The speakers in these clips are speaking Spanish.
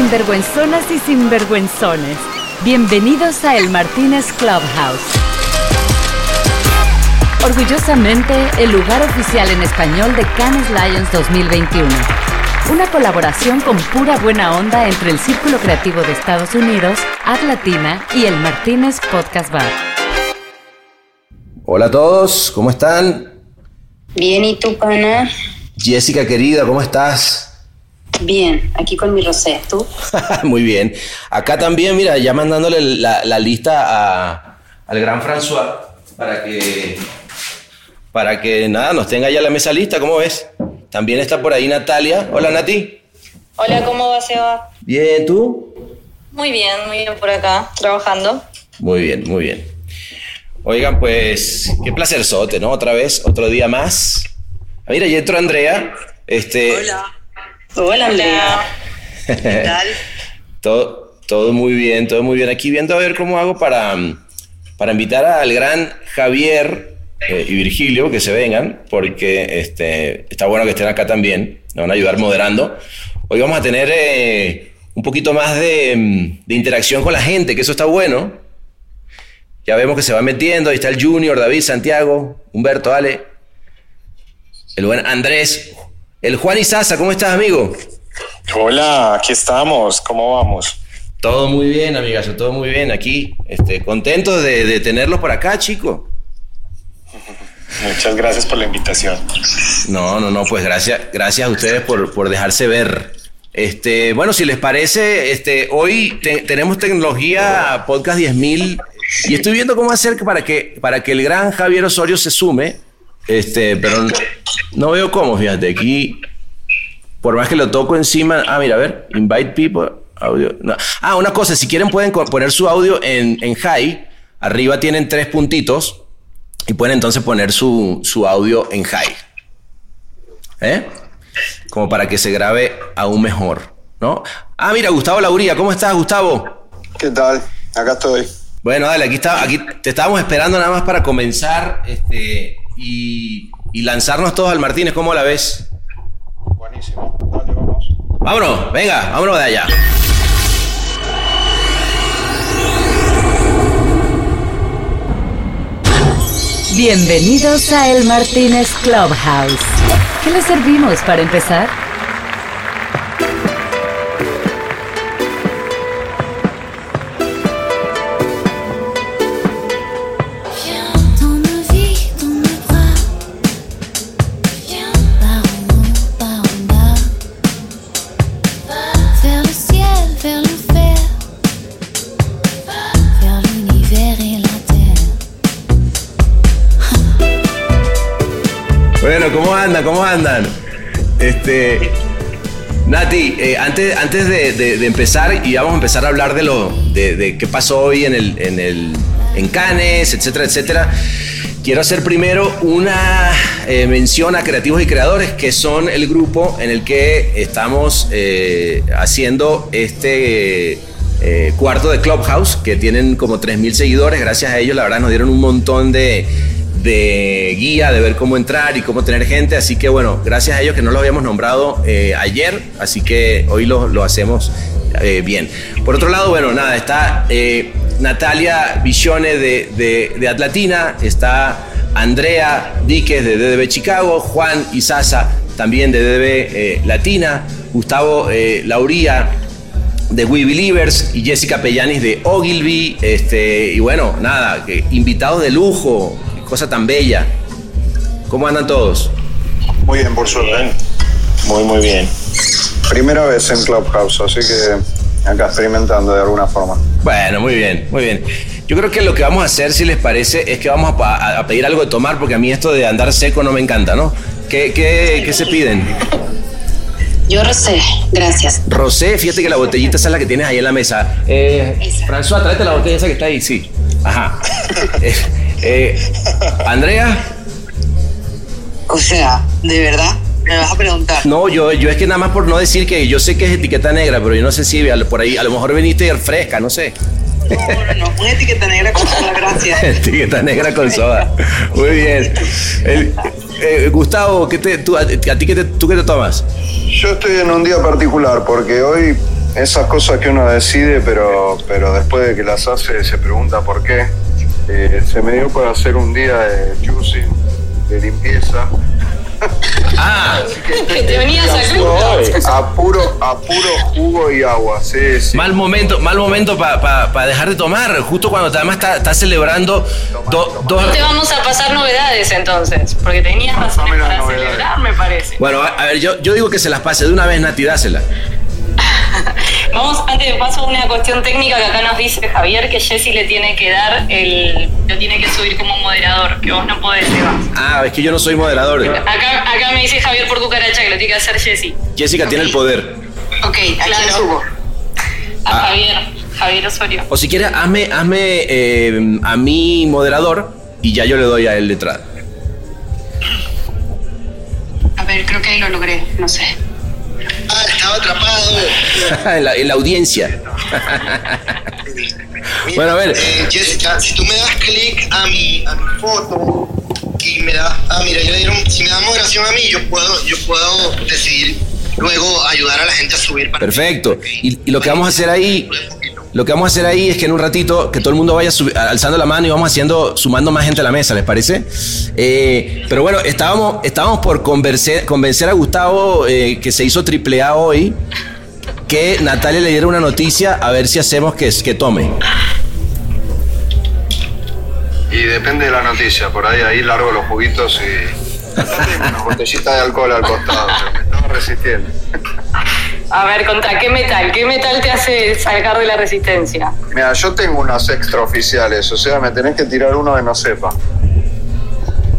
sinvergüenzonas y sinvergüenzones. Bienvenidos a El Martínez Clubhouse. Orgullosamente, el lugar oficial en español de Cannes Lions 2021. Una colaboración con pura buena onda entre el Círculo Creativo de Estados Unidos, Ad Latina y el Martínez Podcast Bar. Hola a todos, ¿cómo están? Bien, ¿y tú, pana? Jessica querida, ¿cómo estás? Bien, aquí con mi rosé, ¿tú? Muy bien. Acá también, mira, ya mandándole la, la lista a- al gran François para que, para que nada, nos tenga ya la mesa lista, ¿cómo ves? También está por ahí Natalia. Hola Nati. Hola, ¿cómo va, Seba? Bien, ¿tú? Muy bien, muy bien por acá, trabajando. Muy bien, muy bien. Oigan, pues, qué placer sote, ¿no? Otra vez, otro día más. Ah, Mira, ya entró Andrea. Este, Hola, Andrea. Hola. ¿Qué tal? Todo, todo muy bien, todo muy bien. Aquí viendo a ver cómo hago para, para invitar al gran Javier eh, y Virgilio que se vengan, porque este, está bueno que estén acá también. Nos van a ayudar moderando. Hoy vamos a tener eh, un poquito más de, mm, de interacción con la gente, que eso está bueno. Ya vemos que se va metiendo. Ahí está el Junior, David, Santiago, Humberto, Ale. El buen Andrés. El Juan Sasa, ¿cómo estás, amigo? Hola, aquí estamos. ¿Cómo vamos? Todo muy bien, amigazo, todo muy bien aquí. Este, contentos de, de tenerlos por acá, chico. Muchas gracias por la invitación. No, no, no, pues gracias, gracias a ustedes por, por dejarse ver. Este, bueno, si les parece, este, hoy te- tenemos tecnología podcast 10.000 y estoy viendo cómo hacer para que para que el gran Javier Osorio se sume, este, pero no, no veo cómo, fíjate, aquí por más que lo toco encima, ah, mira, a ver, invite people, audio. no. Ah, una cosa, si quieren pueden poner su audio en, en high, arriba tienen tres puntitos y pueden entonces poner su, su audio en high. ¿Eh? Como para que se grabe aún mejor, ¿no? Ah, mira, Gustavo Lauría, ¿cómo estás, Gustavo? ¿Qué tal? Acá estoy. Bueno, dale, aquí está, aquí te estábamos esperando nada más para comenzar este, y, y lanzarnos todos al Martínez, ¿cómo la ves? Buenísimo. Dale, vamos. Vámonos, venga, vámonos de allá. Bienvenidos a El Martínez Clubhouse. ¿Qué les servimos para empezar? Bueno, ¿cómo andan? ¿Cómo andan? Este. Nati, eh, antes, antes de, empezar, y vamos a empezar a hablar de lo de, qué pasó hoy en el, en el en Cannes, etcétera, etcétera. Quiero hacer primero una eh, mención a creativos y creadores, que son el grupo en el que estamos eh, haciendo este cuarto de Clubhouse, que tienen como 3.000 seguidores. Gracias a ellos, la verdad, nos dieron un montón de, de guía de ver cómo entrar y cómo tener gente. Así que bueno, gracias a ellos que no lo habíamos nombrado eh, ayer, así que hoy lo, lo hacemos eh, bien. Por otro lado, bueno, nada, está eh, Natalia Visione de, de, de Atlatina, está Andrea Díquez de DDB Chicago, Juan Isaza también de DDB Latina, Gustavo Lauría de We Believers y Jessica Pellanis de Ogilvy. Este, y bueno, nada, invitados de lujo, cosa tan bella. ¿Cómo andan todos? Muy bien, por suerte. Muy, muy bien. Primera vez en Clubhouse, así que acá experimentando de alguna forma. Bueno, muy bien, muy bien. Yo creo que lo que vamos a hacer, si les parece, es que vamos a, a pedir algo de tomar, porque a mí esto de andar seco no me encanta, ¿no? ¿Qué, qué, qué se piden? Yo rosé, gracias. Rosé, fíjate que la botellita esa es la que tienes ahí en la mesa. Eh. François, tráete la botella esa que está ahí, sí. Ajá. Eh, Andrea, O sea, ¿de verdad? ¿Me vas a preguntar? no, yo, yo es que nada más por no decir que yo sé que es etiqueta negra, pero yo no sé si al- por ahí, a lo mejor viniste fresca, no sé. No, no, no. Una etiqueta negra con la gracia. etiqueta negra con soda. Muy bien. El- eh, Gustavo, ¿qué te, tú, a, a ti qué te, tú qué te tomas? Yo estoy en un día particular porque hoy esas cosas que uno decide, pero, pero después de que las hace se pregunta por qué. Eh, se me dio para hacer un día de juicing, de limpieza. Ah, Que te venías a. A puro, a puro jugo y agua, sí, sí. mal momento, mal momento para dejar de tomar, justo cuando además está, está celebrando do- dos... No te vamos a pasar novedades entonces, porque tenías razones para novedades. celebrar, me parece. Bueno, a, a ver, yo, yo digo que se las pase de una vez, Nati, dásela. Vamos, antes de paso, una cuestión técnica que acá nos dice Javier, que Jessy le tiene que dar el... lo tiene que subir como moderador, que vos no podés, Eva. Ah, es que yo no soy moderador. Acá, acá me dice Javier por cucaracha que lo tiene que hacer Jessy. Jessica tiene el poder. Ok, ¿a quién Claro. subo? A Ah. Javier, Javier Osorio. O si quieres, hazme, hazme eh, a mi moderador y ya yo le doy a él letrada. A ver, creo que ahí lo logré, no sé. Ah, estaba atrapado. en, la, en la audiencia. Mira, Bueno, a ver. eh, Jessica, si tú me das clic a mi, a mi foto y me das. Ah, mira, yo dieron, si me das moderación a mí, yo puedo, yo puedo decidir luego ayudar a la gente a subir. Para Perfecto. Y, y lo que vamos a hacer ahí, lo que vamos a hacer ahí es que en un ratito que todo el mundo vaya alzando la mano y vamos haciendo, sumando más gente a la mesa, ¿les parece? Eh, pero bueno, estábamos, estábamos por convencer, convencer a Gustavo, eh, que se hizo triple A hoy, que Natalia le diera una noticia a ver si hacemos que, que tome. Y depende de la noticia, por ahí ahí largo los juguitos y una botellita de alcohol al costado, pero me estaba resistiendo. A ver, contra ¿qué metal? ¿Qué metal te hace sacar de la resistencia? Mira, yo tengo unos extraoficiales, o sea, me tenés que tirar uno que no sepa.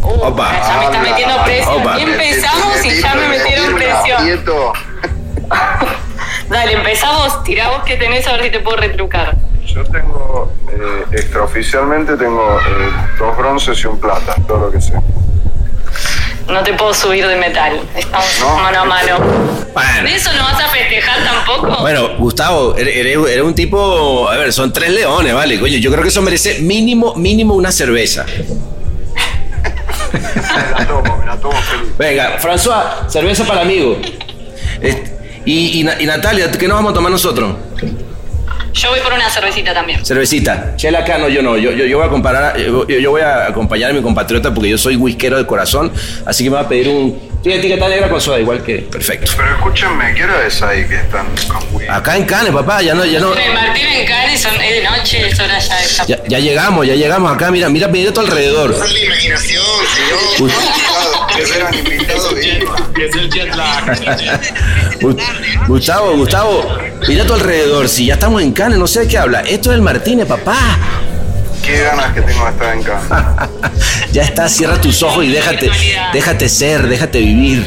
Opa. Ya me está metiendo presión. opa. Y empezamos y ya me metieron presión. Dale, empezamos, tirá vos que tenés a ver si te puedo retrucar. Yo tengo, eh, extraoficialmente tengo eh, dos bronces y un plata, todo lo que sé. No te puedo subir de metal. Estamos No. mano a mano. Bueno. ¿De eso no vas a festejar tampoco? Bueno, Gustavo, eres, un tipo. A ver, son tres leones, ¿vale? Coño, yo creo que eso merece mínimo, mínimo una cerveza. Me la tomo, me la tomo feliz. Venga, François, cerveza para el amigo. Este, y, y Na- y Natalia, ¿qué nos vamos a tomar nosotros? Yo voy por una cervecita también. Cervecita. Chela acá, no, yo no. Yo, yo, yo voy a comparar, yo, yo voy a acompañar a mi compatriota porque yo soy whiskero de corazón, así que me va a pedir un. Tiene etiqueta negra con soda, igual que. Perfecto. Pero escúchenme, ¿qué hora es ahí que están con Wii? Acá en Cannes, papá, ya no, ya no. Martín en Cari son, es de noche, es hora ya de. Ya, ya llegamos, ya llegamos acá, mira, mira, mira a tu alrededor. Es la imaginación, señor. Es el jet lag. Gu- Gustavo, Gustavo, mira a tu alrededor. Si ya estamos en Cannes, no sé de qué habla. Esto es el Martínez, papá. Qué ganas que tengo de estar en casa. ya está, cierra tus ojos y déjate, déjate ser, déjate vivir.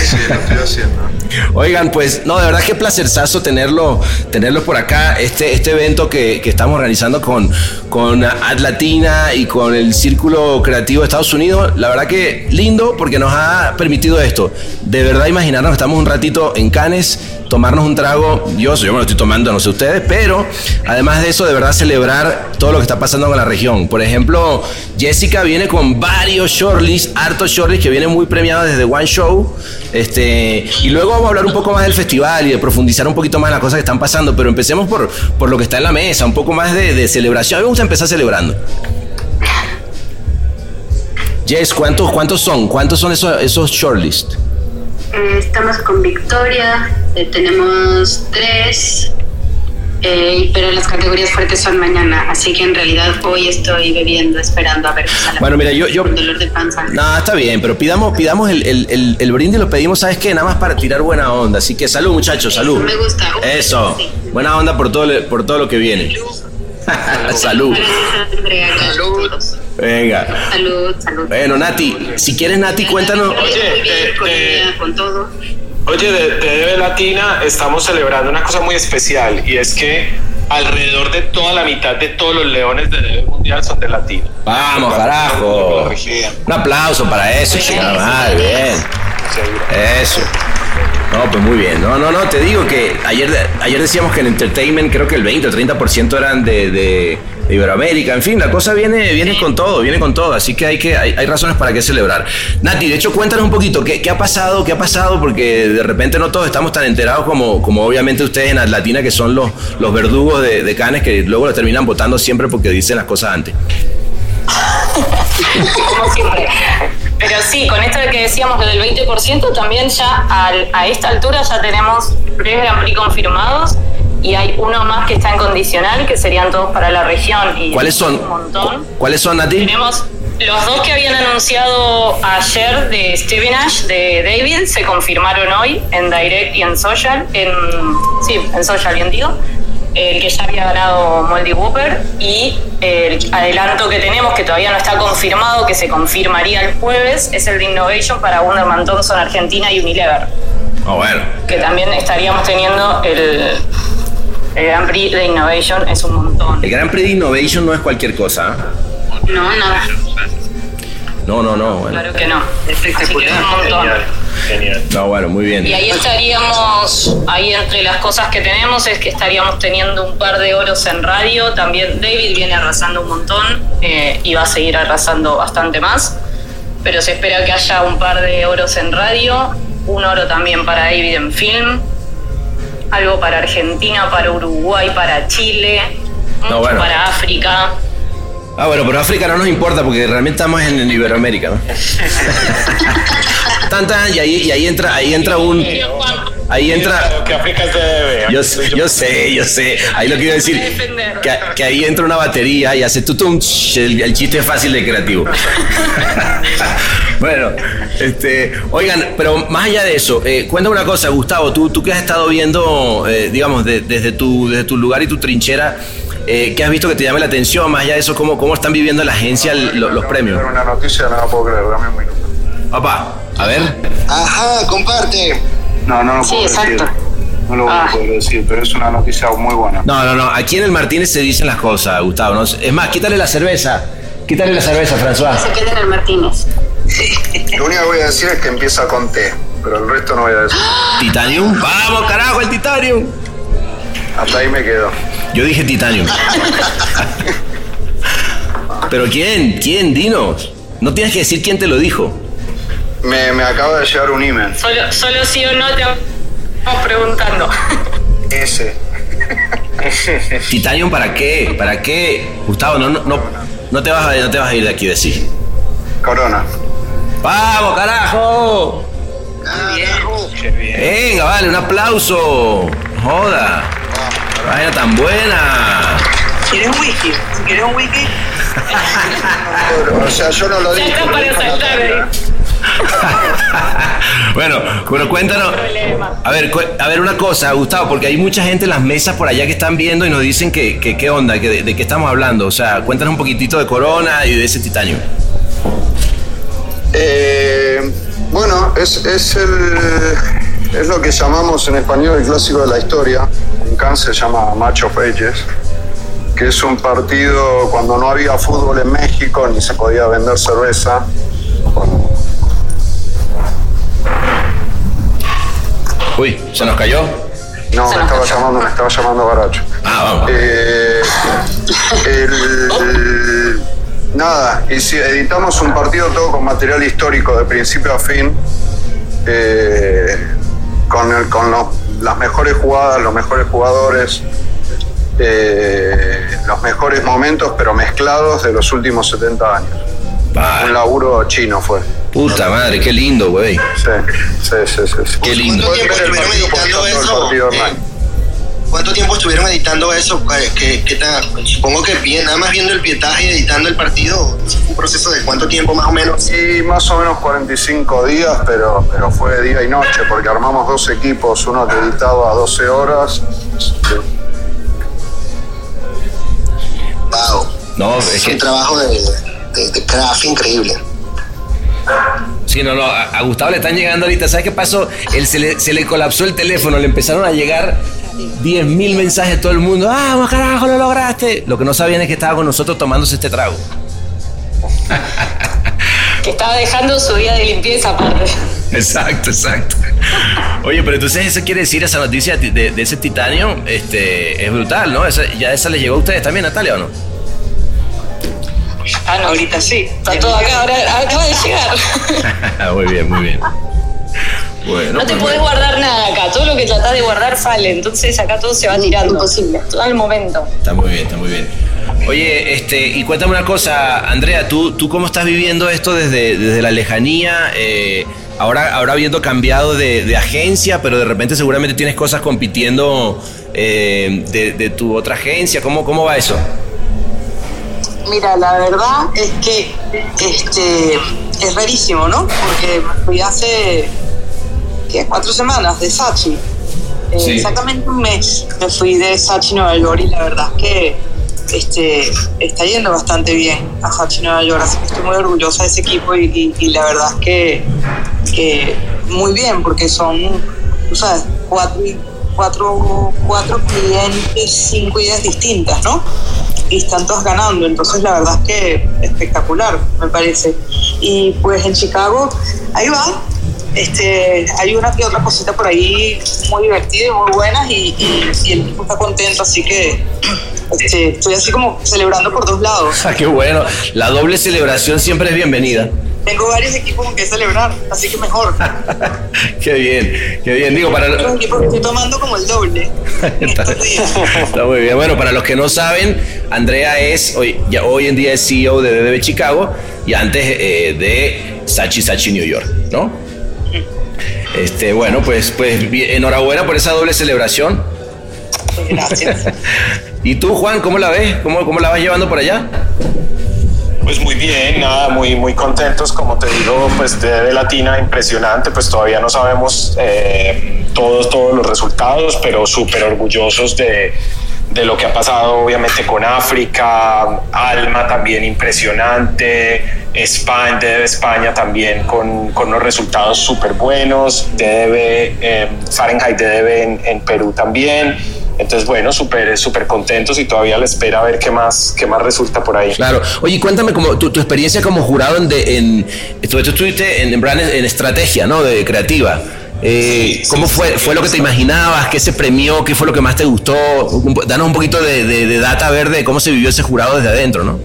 Sí, sí, lo estoy haciendo. Oigan, pues, no, de verdad que placerzazo tenerlo, tenerlos por acá. Este, este evento que, que estamos organizando con, con Atlatina y con el Círculo Creativo de Estados Unidos, la verdad que lindo porque nos ha permitido esto. De verdad imaginarnos estamos un ratito en Cannes, tomarnos un trago. Yo, yo me lo estoy tomando, no sé ustedes, pero además de eso, de verdad celebrar todo lo que está pasando con la región. Por ejemplo, Jessica viene con varios shortlists, hartos shortlists que vienen muy premiados desde One Show. Este, y luego vamos a hablar un poco más del festival y de profundizar un poquito más en las cosas que están pasando, pero empecemos por, por lo que está en la mesa, un poco más de, de celebración. A mí me gusta empezar celebrando. Jess, ¿cuántos, cuántos son? ¿Cuántos son esos, esos shortlists? Eh, estamos con Victoria, eh, tenemos tres, eh, pero las categorías fuertes son mañana, así que en realidad hoy estoy bebiendo, esperando a ver qué sale. Bueno, mira, yo- yo- dolor de panza. No, está bien, pero pidamos, pidamos el, el, el, el brindis, lo pedimos, ¿sabes qué? Nada más para tirar buena onda. Así que salud, muchachos, salud. Me gusta. Eso. Sí. Buena onda por todo, por todo lo que viene. salud. Todos. Venga. Salud, salud. Bueno, Nati, si quieres, Nati, cuéntanos. Muy bien, eh, eh, con todo. Oye, de, de DB Latina estamos celebrando una cosa muy especial y es que alrededor de toda la mitad de todos los leones de DB Mundial son de Latina. Vamos, carajo. Un aplauso para eso, chingada madre, bien. Eso. No, pues muy bien. No, no, no, te digo que ayer, ayer decíamos que en entertainment creo que el 20 o 30% eran de, de, de Iberoamérica. En fin, la cosa viene, viene con todo, viene con todo. Así que hay, que hay, hay razones para que celebrar. Nati, de hecho, cuéntanos un poquito qué, qué ha pasado, qué ha pasado, porque de repente no todos estamos tan enterados como, como obviamente ustedes en Atlatina, que son los, los verdugos de, de Canes, que luego lo terminan votando siempre porque dicen las cosas antes. como siempre. Pero sí, con esto de que decíamos lo del 20%, también ya al- a esta altura ya tenemos tres Grand Prix confirmados y hay uno más que está en condicional, que serían todos para la región. Y ¿Cuáles son? Un montón. ¿Cuáles son, Nati? Tenemos los dos que habían anunciado ayer de Steven Ash, de David, se confirmaron hoy en Direct y en Social. En, sí, en Social, bien digo. El que ya había ganado Moldy Whooper y el adelanto que tenemos, que todavía no está confirmado, que se confirmaría el jueves, es el de Innovation para Wunderman Thompson Argentina y Unilever, Ah, bueno. que también estaríamos teniendo el, el Grand Prix de Innovation, es un montón. El Gran Prix de Innovation no es cualquier cosa. ¿ah? No, nada. No, no, no. Bueno. Claro que no. Así que es un montón. Genial, genial. No, bueno, muy bien. Y ahí estaríamos, ahí entre las cosas que tenemos es que estaríamos teniendo un par de oros en radio. También David viene arrasando un montón eh, y va a seguir arrasando bastante más. Pero se espera que haya un par de oros en radio, un oro también para David en film, algo para Argentina, para Uruguay, para Chile, mucho bueno. para África. Ah, bueno, pero África no nos importa porque realmente estamos en, en Iberoamérica, ¿no? tan, tan, y ahí, y ahí entra, ahí entra un, ahí entra, Que África bebé. yo, sé- yo sé, yo sé, ahí lo quiero decir, que, que ahí entra una batería y hace tutum, el, el chiste es fácil de creativo. bueno, este, oigan, pero más allá de eso, eh, cuéntame una cosa, Gustavo, tú, tú que has estado viendo, eh, digamos, de- desde, tu, desde tu lugar y tu trinchera, eh, ¿qué has visto que te llame la atención? Más allá de eso, ¿cómo, cómo están viviendo la agencia el- los premios? Una noticia, no la puedo creer, dame un minuto. Papá, a ver. Ajá, comparte. No, no lo Sí, puedo exacto. decir. No lo voy Ah. a poder decir, pero es una noticia muy buena. No, no, no. Aquí en el Martínez se dicen las cosas, Gustavo. ¿no? Es más, quítale la cerveza. Quítale la cerveza, François. Se queda en el Martínez. Lo único que voy a decir es que empieza con T, pero el resto no voy a decir. Titanium. Vamos, carajo, el Titanium. Hasta ahí me quedo. Yo dije Titanium. Pero ¿quién? ¿Quién? Dinos. No tienes que decir quién te lo dijo. Me, me acaba de llegar un email. Solo, solo sí o no te vamos preguntando. Ese. Titanium para qué? ¿Para qué? Gustavo, no, no, no, no te vas a, no te vas a ir de aquí, decir. Corona. ¡Vamos, carajo! Qué bien. Venga, vale, un aplauso. Joda. Vaya tan buena. ¿Quieres un whisky? ¿Quieres un whisky? O sea, yo no lo Ya dije. está lo para saltar, Natalia. ¿eh? bueno, pero cuéntanos. A ver, cu- a ver una cosa, Gustavo, porque hay mucha gente en las mesas por allá que están viendo y nos dicen que, que qué onda, que de, de qué estamos hablando. O sea, cuéntanos un poquitito de Corona y de ese titanio. Eh, bueno, es, es, el, es lo que llamamos en español el clásico de la historia. En Cannes se llama Match of Ages, que es un partido cuando no había fútbol en México ni se podía vender cerveza. Uy, ¿se nos cayó? No, me estaba llamando, me estaba llamando Baracho. Ah, vamos. Eh, el- nada, y si editamos un partido todo con material histórico de principio a fin, eh, con, el- con los- las mejores jugadas, los mejores jugadores, eh, los mejores momentos, pero mezclados de los últimos 70 años. Un laburo chino fue. puta madre, qué lindo, güey. Sí, sí, sí, sí, sí. Qué lindo. ¿Cuánto tiempo Pueden ver el estuvieron editando eso? ¿Cuánto tiempo estuvieron editando eso? ¿Qué, qué, qué tal? Supongo que bien, nada más viendo el pietaje y editando el partido, ¿fue un proceso de cuánto tiempo más o menos? Y más o menos 45 días, pero, pero fue día y noche, porque armamos dos equipos, uno que editaba 12 horas. Wow. No, es Es que. un trabajo de, de, de craft increíble. Sí, no, no, a, a Gustavo le están llegando ahorita. ¿Sabes qué pasó? Él se, le, se le colapsó el teléfono, le empezaron a llegar 10.000 mensajes de todo el mundo. ¡Ah, carajo, lo lograste! Lo que no sabían es que estaba con nosotros tomándose este trago. Que estaba dejando su día de limpieza aparte. Exacto, exacto. Oye, pero entonces eso quiere decir esa noticia de, de ese titanio, este, es brutal, ¿no? Esa- ya esa les llegó a ustedes también, Natalia, ¿o no? Ah, no, Ahorita sí. Está todo acá, ahora acaba de llegar. muy bien, muy bien. Bueno, No te pues podés guardar nada acá. Todo lo que tratás de guardar fale. Entonces acá todo se va tirando. Imposible. Todo al momento. Está muy bien, está muy bien. Oye, este, y cuéntame una cosa, Andrea, ¿tú, tú cómo estás viviendo esto desde, desde la lejanía? Eh, ahora, ahora habiendo cambiado de, de agencia, pero de repente seguramente tienes cosas compitiendo eh, de, de tu otra agencia. ¿Cómo, ¿Cómo va eso? Mira, la verdad es que este es rarísimo, ¿no? Porque fui hace ¿qué? cuatro semanas de Sachi. Eh, Sí. Exactamente un mes me fui de Sachi Nueva York y la verdad es que este, está yendo bastante bien a Sachi Nueva York, así que estoy muy orgullosa de ese equipo y, y- y la verdad es que, que muy bien, porque son, tú sabes, cuatro, cuatro, cuatro clientes, cinco ideas distintas, ¿no? y están todos ganando. Entonces, la verdad es que espectacular, me parece. Y pues en Chicago, ahí va. Este, hay una que otra cosita por ahí muy divertida y muy buenas y, y- y el equipo está contento, así que este, estoy así como celebrando por dos lados. Ah, qué bueno. La doble celebración siempre es bienvenida. Tengo varios equipos con que celebrar, así que mejor. Qué bien, qué bien. Digo, para, Los equipos que estoy tomando como el doble Está, está muy bien. Bueno, para los que no saben, Andrea es hoy, ya hoy en día es CEO de DDB Chicago y antes eh, de Sachi Sachi New York, ¿no? Este, bueno, pues, pues enhorabuena por esa doble celebración. Gracias. ¿Y tú, Juan, cómo la ves? ¿Cómo, cómo la vas llevando por allá? Pues muy bien, nada, muy, muy contentos, como te digo, pues de, de Latina, impresionante, pues todavía no sabemos eh, todos, todos los resultados, pero súper orgullosos de, de lo que ha pasado obviamente con África, Alma también impresionante, España, DDB España también con, con unos resultados súper buenos, DDB, eh, Fahrenheit DDB en, Perú también. Entonces, bueno, súper súper contentos y todavía le espera a ver qué más, qué más resulta por ahí. Claro. Oye, cuéntame como tu, tu experiencia como jurado en, en tú, estuviste en, en estrategia, ¿no? De creativa. Eh, ¿Cómo fue? ¿Fue lo que te imaginabas? ¿Qué se premió? ¿Qué fue lo que más te gustó? Danos un poquito de, de- de data verde de cómo se vivió ese jurado desde adentro, ¿no?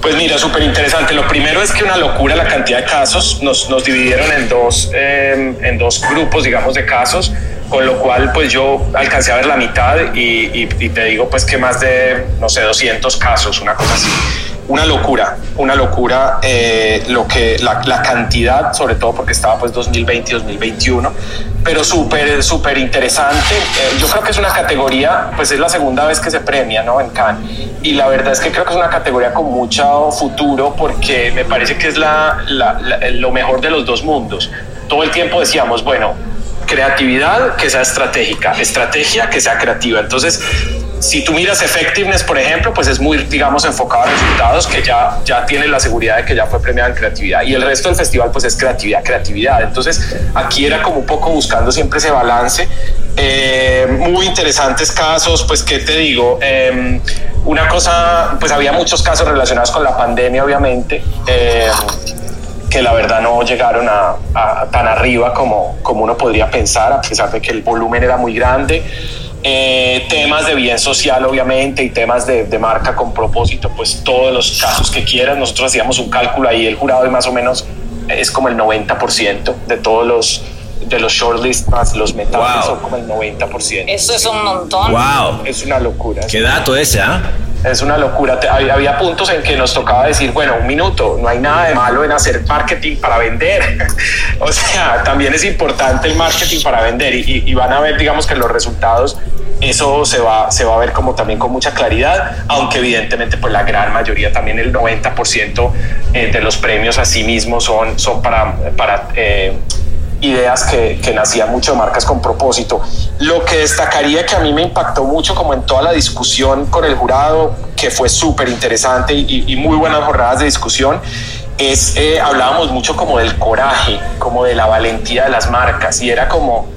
Pues mira, súper interesante. Lo primero es que una locura la cantidad de casos. Nos, nos dividieron en dos, eh, en dos grupos, digamos, de casos, con lo cual pues yo alcancé a ver la mitad y, y- y te digo pues que más de, no sé, 200 casos, una cosa así. Una locura, una locura eh, lo que, la, cantidad, sobre todo porque estaba pues 2020 y 2021, pero súper, súper interesante. Eh, yo creo que es una categoría, pues es la segunda vez que se premia, ¿no? En Cannes. Y la verdad es que creo que es una categoría con mucho futuro porque me parece que es la- la- lo mejor de los dos mundos. Todo el tiempo decíamos, bueno, creatividad que sea estratégica, estrategia que sea creativa. Entonces, si tú miras effectiveness, por ejemplo, pues es muy, digamos, enfocado a resultados que ya, ya tiene la seguridad de que ya fue premiada en creatividad. Y el resto del festival, pues es creatividad, creatividad. Entonces, aquí era como un poco buscando siempre ese balance. Eh, muy interesantes casos, pues, ¿qué te digo? Eh, una cosa, pues había muchos casos relacionados con la pandemia, obviamente. Eh, que la verdad no llegaron a, a- tan arriba como, como uno podría pensar, a pesar de que el volumen era muy grande. Eh, temas de bien social, obviamente, y temas de, de marca con propósito, pues todos los casos que quieran. Nosotros hacíamos un cálculo ahí, el jurado y más o menos es como el 90% de todos los de los shortlist más los metales Wow. son como el 90%. Eso es un montón. ¡Wow! Es una locura. ¡Qué dato ese, ah! Es una locura. Había, puntos en que nos tocaba decir, bueno, un minuto, no hay nada de malo en hacer marketing para vender. o sea, también es importante el marketing para vender y, van a ver, digamos, que los resultados, eso se va, se va a ver como también con mucha claridad, aunque evidentemente pues la gran mayoría, también el 90% eh, de los premios a sí mismos son, son para... para eh, ideas que, que nacían mucho de marcas con propósito. Lo que destacaría que a mí me impactó mucho como en toda la discusión con el jurado, que fue súper interesante y, muy buenas jornadas de discusión, es, eh, hablábamos mucho como del coraje, como de la valentía de las marcas y era como,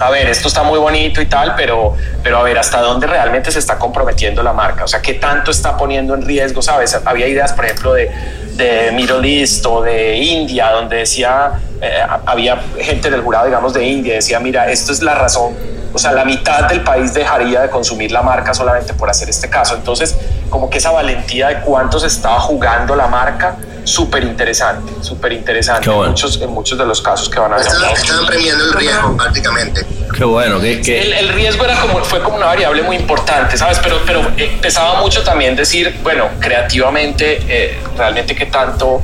a ver, esto está muy bonito y tal, pero, pero a ver, ¿hasta dónde realmente se está comprometiendo la marca? O sea, ¿qué tanto está poniendo en riesgo, sabes? Había ideas, por ejemplo, de, de Middle East o de India, donde decía, eh, había gente del jurado, digamos, de India, decía, mira, esto es la razón, o sea, la mitad del país dejaría de consumir la marca solamente por hacer este caso. Entonces, como que esa valentía de cuánto se estaba jugando la marca, súper interesante, súper interesante bueno. en, muchos, en muchos de los casos que van a ver. Estaban, estaban premiando el riesgo prácticamente. Qué bueno, que, que- El, el riesgo era como, fue como una variable muy importante, ¿sabes? Pero, pero eh, pesaba mucho también decir, bueno, creativamente, eh, realmente qué tanto,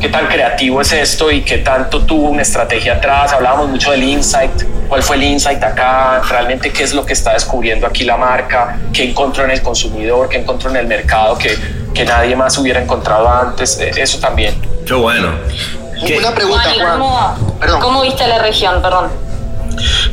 qué tan creativo es esto y qué tanto tuvo una estrategia atrás. Hablábamos mucho del insight, cuál fue el insight acá, realmente qué es lo que está descubriendo aquí la marca, qué encontró en el consumidor, qué encontró en el mercado que, que nadie más hubiera encontrado antes. Eh, Eso también. qué bueno. ¿Qué? Una pregunta, Juan, ¿y Juan. cómo, Perdón. ¿cómo viste la región? Perdón.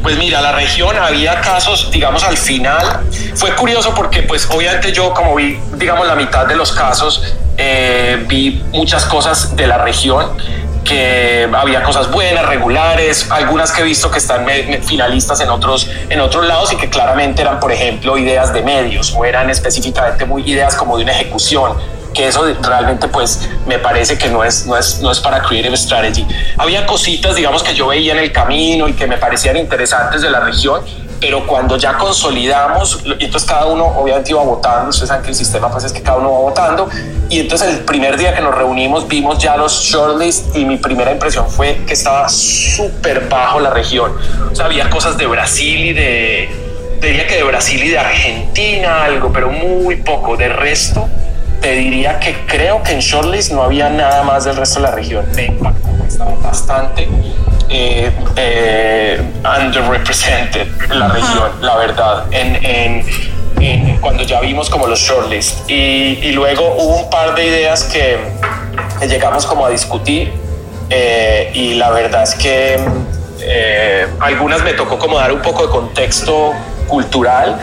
Pues mira, la región había casos, digamos, al final. Fue curioso porque, pues, obviamente yo, como vi, digamos, la mitad de los casos, eh, vi muchas cosas de la región que había cosas buenas, regulares, algunas que he visto que están finalistas en otros, en otros lados y que claramente eran, por ejemplo, ideas de medios o eran específicamente muy ideas como de una ejecución que eso realmente pues me parece que no es, no es, no es para Creative Strategy. Había cositas, digamos, que yo veía en el camino y que me parecían interesantes de la región, pero cuando ya consolidamos, y entonces cada uno obviamente iba votando, ustedes saben que el sistema pues es que cada uno va votando, y entonces el primer día que nos reunimos vimos ya los shortlists y mi primera impresión fue que estaba súper bajo la región. O sea, había cosas de Brasil y de, diría que de Brasil y de Argentina, algo, pero muy poco. De resto, te diría que creo que en Shortlist no había nada más del resto de la región. Me impactó, estaba bastante eh, eh, underrepresented la región, la verdad, en, en- en- cuando ya vimos como los shortlist. Y, y luego hubo un par de ideas que, que llegamos como a discutir eh, y la verdad es que eh, algunas me tocó como dar un poco de contexto cultural,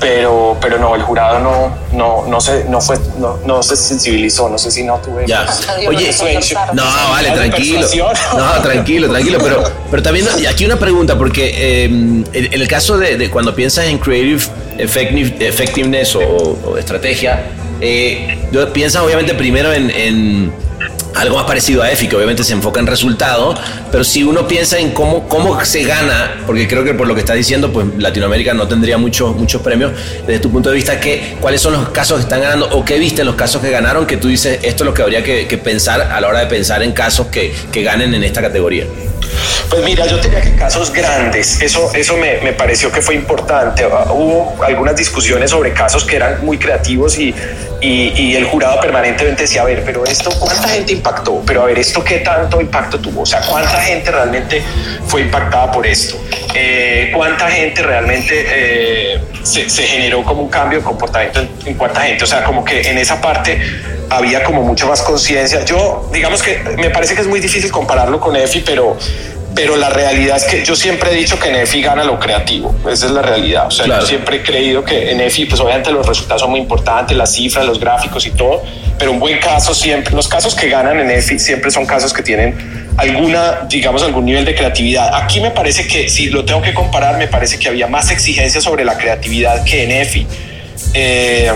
pero, pero no, el jurado no, no, no, se, no, fue, no, no se sensibilizó, no sé si no tuve... Ya. Oye, no, vale, ¿De tranquilo. No, tranquilo, tranquilo. Pero, pero también y aquí una pregunta, porque eh, en, el caso de, de cuando piensas en creative effective- effectiveness o, o estrategia, eh, yo- piensas obviamente primero en, en algo más parecido a EFI, que obviamente se enfoca en resultados, pero si uno piensa en cómo, cómo se gana, porque creo que por lo que estás diciendo, pues Latinoamérica no tendría muchos, muchos premios, desde tu punto de vista, ¿qué, ¿cuáles son los casos que están ganando o qué viste en los casos que ganaron que tú dices, esto es lo que habría que, que pensar a la hora de pensar en casos que, que ganen en esta categoría? Pues mira, yo tenía que casos grandes, eso, eso me, me pareció que fue importante. Hubo algunas discusiones sobre casos que eran muy creativos y, y, y el jurado permanentemente decía, a ver, pero esto, ¿cuánta gente impactó? Pero a ver, ¿esto qué tanto impacto tuvo? O sea, ¿cuánta gente realmente fue impactada por esto? Eh, ¿Cuánta gente realmente eh, se, se generó como un cambio de comportamiento en, en cuánta gente? O sea, como que en esa parte había como mucho más conciencia. Yo, digamos que me parece que es muy difícil compararlo con EFI, pero, pero la realidad es que yo siempre he dicho que en EFI gana lo creativo. Esa es la realidad. O sea, Claro. yo siempre he creído que en EFI, pues obviamente los resultados son muy importantes, las cifras, los gráficos y todo, pero un buen caso siempre, los casos que ganan en EFI siempre son casos que tienen alguna, digamos, algún nivel de creatividad. Aquí me parece que, si lo tengo que comparar, me parece que había más exigencia sobre la creatividad que en EFI. Eh,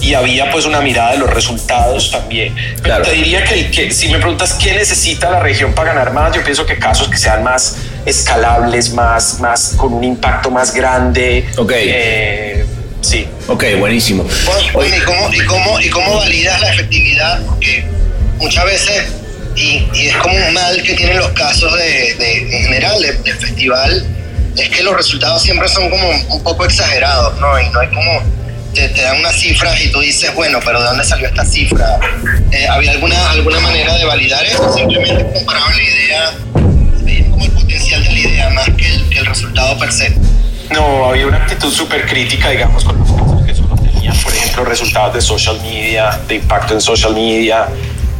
y había pues una mirada de los resultados también. Pero Claro. te diría que, que si me preguntas qué necesita la región para ganar más, yo pienso que casos que sean más escalables, más, más con un impacto más grande. Ok. Eh, sí. Ok, buenísimo. Bueno, ¿y, cómo, y, cómo, ¿Y cómo validas la efectividad? Porque muchas veces, y, y es como un mal que tienen los casos de, de- en general de, de festival, es que los resultados siempre son como un poco exagerados, ¿no? Y no hay como, te, te dan unas cifras y tú dices, bueno, pero ¿de dónde salió esta cifra? Eh, ¿Había alguna, alguna manera de validar eso? Simplemente comparaban la idea, veían como el potencial de la idea más que el, que el resultado per se. No, había una actitud súper crítica, digamos, con los casos que solo tenían, por ejemplo, resultados de social media, de impacto en social media.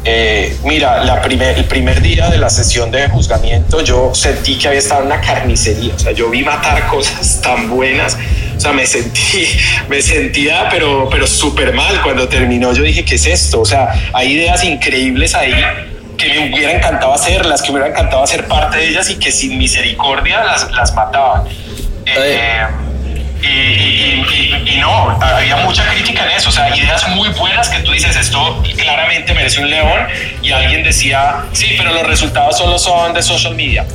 Eh, mira, la primer, el primer día de la sesión de juzgamiento yo sentí que había estado en una carnicería, o sea, yo vi matar cosas tan buenas, o sea, me sentí, me sentía, pero, pero súper mal cuando terminó, yo dije, ¿qué es esto? O sea, hay ideas increíbles ahí que me hubiera encantado hacerlas, que me hubiera encantado hacer parte de ellas y que sin misericordia las, las mataban. Eh, y, y- y- y no, había mucha crítica en eso, o sea, ideas muy buenas que tú dices, esto claramente merece un león, y alguien decía, sí, pero los resultados solo son de social media.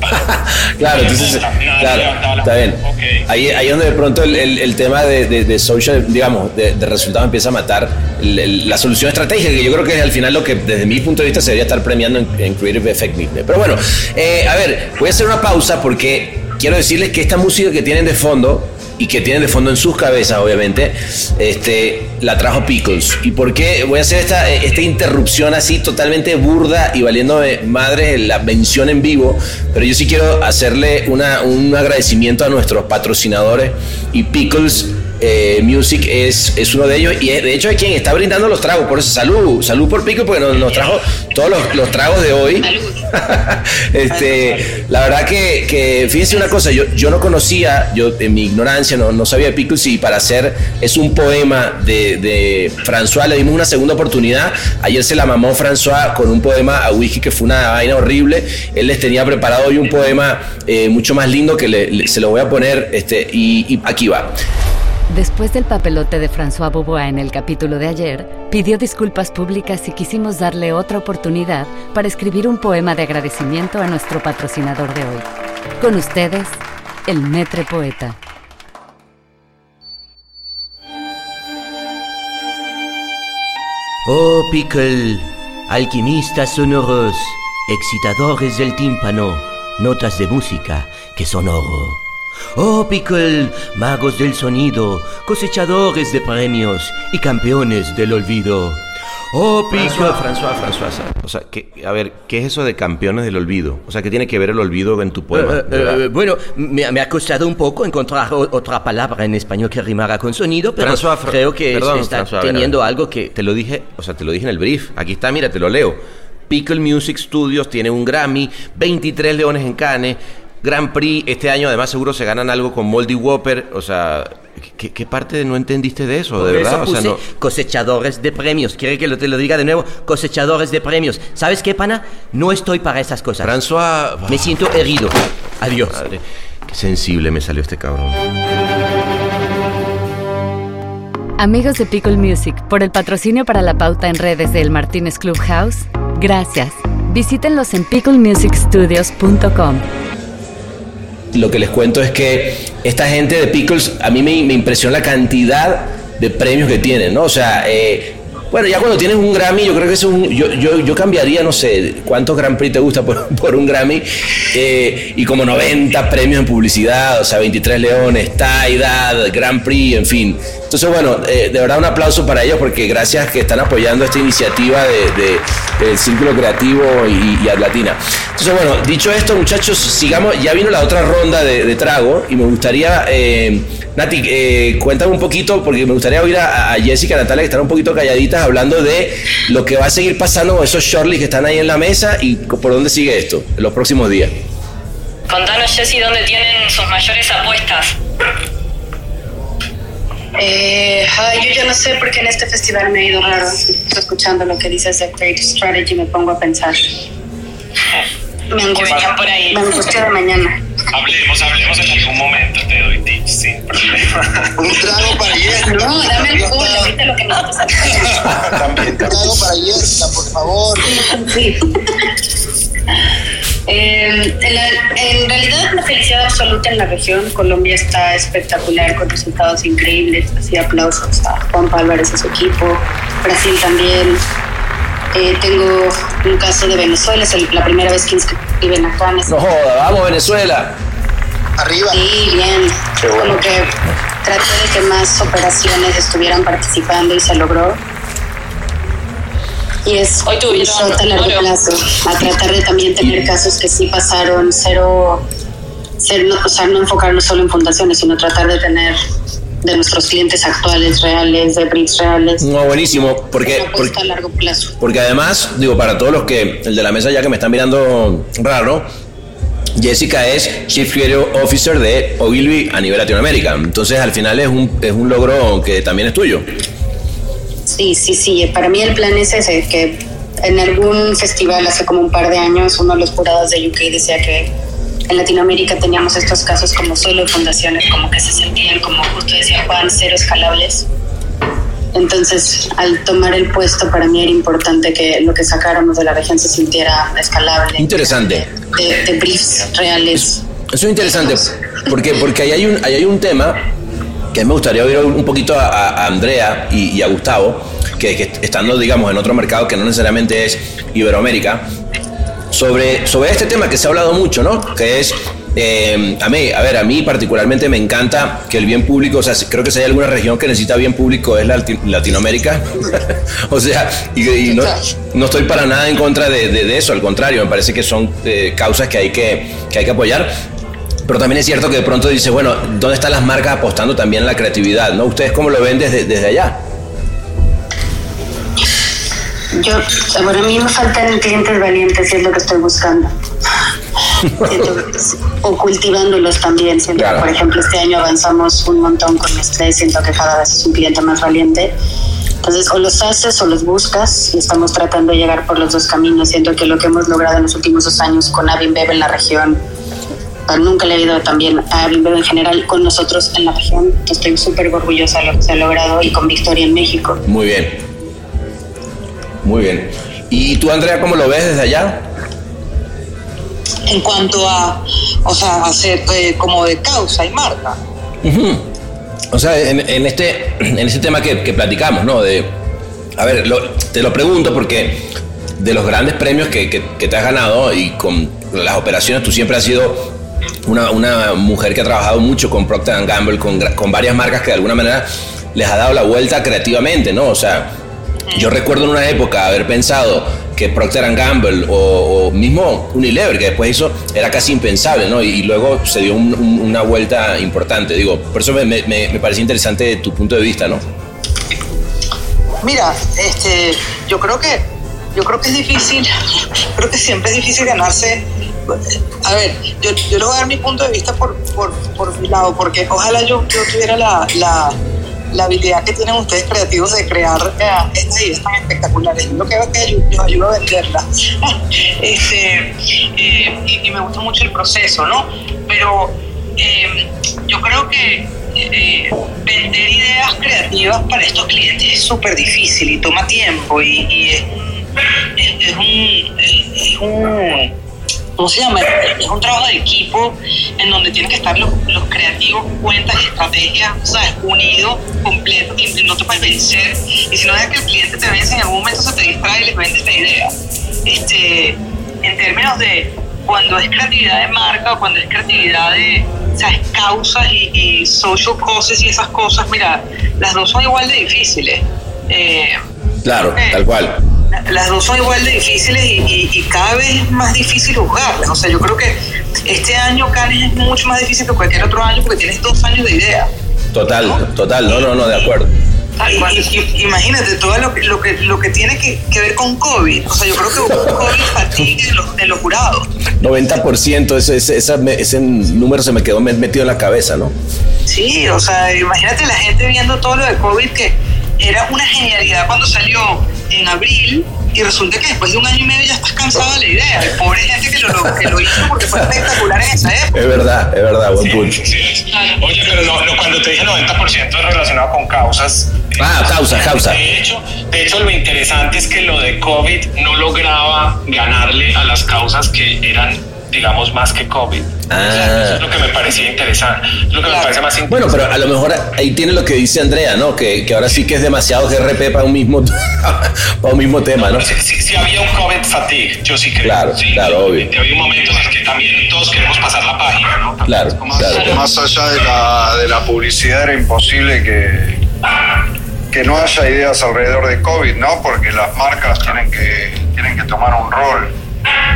Claro, entonces, claro, está bien. mano. Ok. Ahí, ahí es donde de pronto el, el- el tema de, de- de social, digamos, de, de resultados empieza a matar el- la solución estratégica, que yo creo que es al final lo que desde mi punto de vista se debería estar premiando en, en Creative Effectiveness. Pero bueno, eh, a ver, voy a hacer una pausa porque quiero decirles que esta música que tienen de fondo y que tienen de fondo en sus cabezas, obviamente, este, la trajo Pickles. ¿Y por qué voy a hacer esta, esta interrupción así totalmente burda y valiéndome madre la mención en vivo? Pero yo sí quiero hacerle una, un agradecimiento a nuestros patrocinadores y Pickles. Eh, Music es, es uno de ellos y de hecho es quien está brindando los tragos. Por eso, salud, salud por Pickles porque nos, nos trajo todos los, los tragos de hoy. este, la verdad que, que fíjense una cosa, yo, yo no conocía, yo en mi ignorancia no, no sabía de Pickles y para hacer es un poema de, de François, le dimos una segunda oportunidad. Ayer se la mamó François con un poema a Whisky que fue una vaina horrible. Él les tenía preparado hoy un poema eh, mucho más lindo que le- le- se lo voy a poner este, y, y aquí va. Después del papelote de François Beaubois en el capítulo de ayer, pidió disculpas públicas y quisimos darle otra oportunidad para escribir un poema de agradecimiento a nuestro patrocinador de hoy. Con ustedes, el Metre Poeta. Oh Pickle, alquimistas sonoros, excitadores del tímpano, notas de música que son oro. Oh Pickle, magos del sonido, cosechadores de premios y campeones del olvido. Oh Pickle. François, François, François. O sea, que, a ver, ¿qué es eso de campeones del olvido? O sea, ¿qué tiene que ver el olvido en tu poema? Eh, verdad. eh, bueno, me, me ha costado un poco encontrar o- otra palabra en español que rimara con sonido, pero François, Fr- creo que perdón, está François, ver, teniendo ver. algo que... Te lo dije, o sea, te lo dije en el brief. Aquí está, mira, te lo leo. Pickle Music Studios tiene un Grammy, 23 leones en Cannes, Grand Prix. Este año además seguro se ganan algo con Moldy Whopper. O sea, ¿qué, qué parte no entendiste de eso? De Por verdad, eso o sea, no... cosechadores de premios. ¿Quiere que lo, te lo diga de nuevo? Cosechadores de premios. ¿Sabes qué, pana? No estoy para esas cosas. François... Me siento herido. Adiós. Madre, qué sensible me salió este cabrón. Amigos de Pickle Music, por el patrocinio para la pauta en redes del Martínez Clubhouse, gracias. Visítenlos en picklemusicstudios.com. Lo que les cuento es que esta gente de Pickles, a mí me, me impresiona la cantidad de premios que tienen, ¿no? O sea, eh, bueno, ya cuando tienes un Grammy, yo creo que es un, yo, yo, yo cambiaría, no sé, cuántos Grand Prix te gusta por, un Grammy, eh, y como 90 premios en publicidad, o sea, 23 leones, Tidad, Grand Prix, en fin. Entonces, bueno, eh, de verdad un aplauso para ellos porque gracias que están apoyando esta iniciativa de, de- del Círculo Creativo y, y Atlatina. Entonces, bueno, dicho esto, muchachos, sigamos. Ya vino la otra ronda de, de trago y me gustaría, eh, Nati, eh, cuéntame un poquito, porque me gustaría oír a, a Jessica y a Natalia que están un poquito calladitas hablando de lo que va a seguir pasando con esos shortlists que están ahí en la mesa y por dónde sigue esto en los próximos días. Contanos, Jessy, dónde tienen sus mayores apuestas. Eh, ay, yo ya no sé porque en este festival me ha ido raro. Escuchando lo que dices de Creative Strategy me pongo a pensar. Me angustia, venían por ahí. me angustia de mañana. Hablemos, hablemos en algún momento, te doy tips sin problema. Un trago para Jessica. No, dame el culo, viste lo que nosotros hacemos. También, Un trago para Jessica, por favor. Sí. Eh, en, la- en realidad, la felicidad absoluta en la región. Colombia está espectacular con resultados increíbles. Así aplausos a Juan Álvarez y a su equipo. Brasil también. Eh, tengo un caso de Venezuela, es el- la primera vez que inscriben acá. No joda, vamos Venezuela. Arriba. Sí, bien. Qué bueno. Como que traté de que más operaciones estuvieran participando y se logró. Y es Hoy un tuvieron shot a largo plazo, a tratar de también tener casos que sí pasaron cero, ser, no- o sea, no enfocarnos solo en fundaciones, sino tratar de tener de nuestros clientes actuales, reales, de brits reales, No, buenísimo, porque, una porque, apuesta a largo plazo. Porque además, digo, para todos los que, el de la mesa ya que me están mirando raro, Jessica es Chief Creative Officer de Ogilvy a nivel Latinoamérica. Entonces, al final es un, es un logro que también es tuyo. Sí, sí, sí. Para mí el plan es ese, que en algún festival hace como un par de años, uno de los jurados de UK decía que en Latinoamérica teníamos estos casos como solo fundaciones, como que se sentían, como justo decía Juan, cero escalables. Entonces, al tomar el puesto, para mí era importante que lo que sacáramos de la región se sintiera escalable. Interesante. De, de briefs reales. Eso es interesante, porque, porque ahí, hay un, ahí hay un tema que me gustaría oír un poquito a, a Andrea y, y a Gustavo, que, que estando, digamos, en otro mercado que no necesariamente es Iberoamérica, sobre, sobre este tema que se ha hablado mucho, ¿no? Que es, eh, a mí, a ver, a mí particularmente me encanta que el bien público, o sea, creo que si hay alguna región que necesita bien público es la Lati- Latinoamérica. o sea, y, no, no estoy para nada en contra de, de- eso, al contrario, me parece que son eh, causas que hay que, que hay que apoyar. Pero también es cierto que de pronto dice, bueno, ¿dónde están las marcas apostando también la creatividad? ¿no? ¿Ustedes cómo lo ven desde, desde allá? Yo, bueno, a mí me faltan clientes valientes y es lo que estoy buscando. Siento que es- o cultivándolos también. Siento que, Claro. por ejemplo, este año avanzamos un montón con Nestlé. Siento que cada vez es un cliente más valiente. Entonces, o los haces o los buscas y estamos tratando de llegar por los dos caminos. Siento que lo que hemos logrado en los últimos dos años con Avinbev en la región, nunca le he ido también a Avinbev en general con nosotros en la región. Estoy súper orgullosa de lo que se ha logrado y con Victoria en México. Muy bien. Muy bien. ¿Y tú, Andrea, cómo lo ves desde allá? En cuanto a, o sea, hacer eh, como de causa y marca. O sea, en, en este, en este tema que, que platicamos, ¿no? De, a ver, lo- te lo pregunto porque de los grandes premios que, que- que te has ganado y con las operaciones, tú siempre has sido una, una mujer que ha trabajado mucho con Procter Gamble, con, con varias marcas que de alguna manera les ha dado la vuelta creativamente, ¿no? O sea, yo recuerdo en una época haber pensado que Procter Gamble o, o mismo Unilever, que después hizo, era casi impensable, ¿no? Y, y luego se dio un- un- una vuelta importante. Digo, por eso me, me, me- parece interesante tu punto de vista, ¿no? Mira, este, yo creo que, yo creo que es difícil, creo que siempre es difícil ganarse. A ver, yo, yo les voy a dar mi punto de vista por, por, por mi lado, porque ojalá yo, yo tuviera la, la, la habilidad que tienen ustedes creativos de crear eh, estas ideas tan espectaculares. Yo creo que los ayudo a venderlas. este, eh, y, me gusta mucho el proceso, ¿no? Pero eh, yo creo que eh, vender ideas creativas para estos clientes es súper difícil y toma tiempo y, es, un, es un ¿cómo se llama? Es un trabajo de equipo en donde tienen que estar los, los creativos, cuentas y estrategias, ¿sabes? Unidos, completos, te puedes vencer. Y si no dejas que el cliente te vence, en algún momento se te distrae y les vendes la idea. Este, en términos de cuando es creatividad de marca o cuando es creatividad de ¿sabes? causas y, y social causes y esas cosas, mira, las dos son igual de difíciles. Eh, Claro, tal cual. Las dos son igual de difíciles y, y- y cada vez es más difícil jugarlas. O sea, yo creo que este año Cannes es mucho más difícil que cualquier otro año porque tienes dos años de idea. Total, total. No, no, no, de acuerdo. Y- y- y- imagínate todo lo que, lo que, lo que tiene que, que ver con COVID. O sea, yo creo que hubo COVID fatigue en los, en los jurados. 90%, ese, ese, ese número se me quedó me- metido en la cabeza, ¿no? Sí, o sea, imagínate la gente viendo todo lo de COVID que era una genialidad cuando salió en abril y resulta que después de un año y medio ya estás cansado de la idea. Y pobre gente que lo, lo- que lo hizo porque fue espectacular en esa época. Es verdad, es verdad, buen punto. Oye, pero no, no, cuando te dije 90% es relacionado con causas. Ah, causa, causa. De hecho, de hecho, lo interesante es que lo de COVID no lograba ganarle a las causas que eran, digamos, más que COVID. Sea, eso es lo que me parecía interesante. Es lo que me parece más interesante. Bueno, pero a lo mejor ahí tiene lo que dice Andrea, ¿no? Que, que ahora sí que es demasiado GRP para un mismo, para un mismo tema, ¿no? Sí, sí, sí había un COVID fatigue, yo sí creo. Claro, Sí, claro, obvio. que había momentos en que también todos queremos pasar la página, ¿no? Claro, claro. Más allá de la, de la publicidad era imposible que, que no haya ideas alrededor de COVID, ¿no? Porque las marcas tienen que, tienen que tomar un rol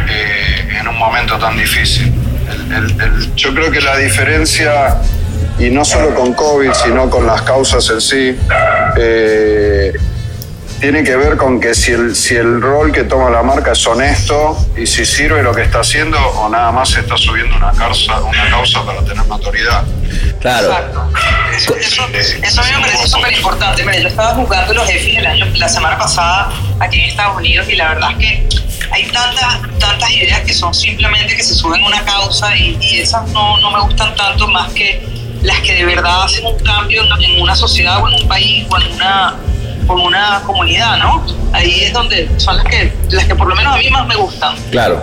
eh, en un momento tan difícil. El- el- el- yo creo que la diferencia, y no solo con COVID, sino con las causas en sí, eh, tiene que ver con que si el, si el rol que toma la marca es honesto y si sirve lo que está haciendo o nada más está subiendo una causa, una causa para tener notoriedad. Claro. Exacto. Eso, eso a mí me parece súper importante. Yo estaba jugando los jefes el año, la semana pasada aquí en Estados Unidos y la verdad es que hay tantas, tantas ideas que son simplemente que se suben a una causa y, esas no, no me gustan tanto más que las que de verdad hacen un cambio en, una sociedad o en un país o en una, una comunidad, ¿no? Ahí es donde son las que, las que por lo menos a mí más me gustan. Claro,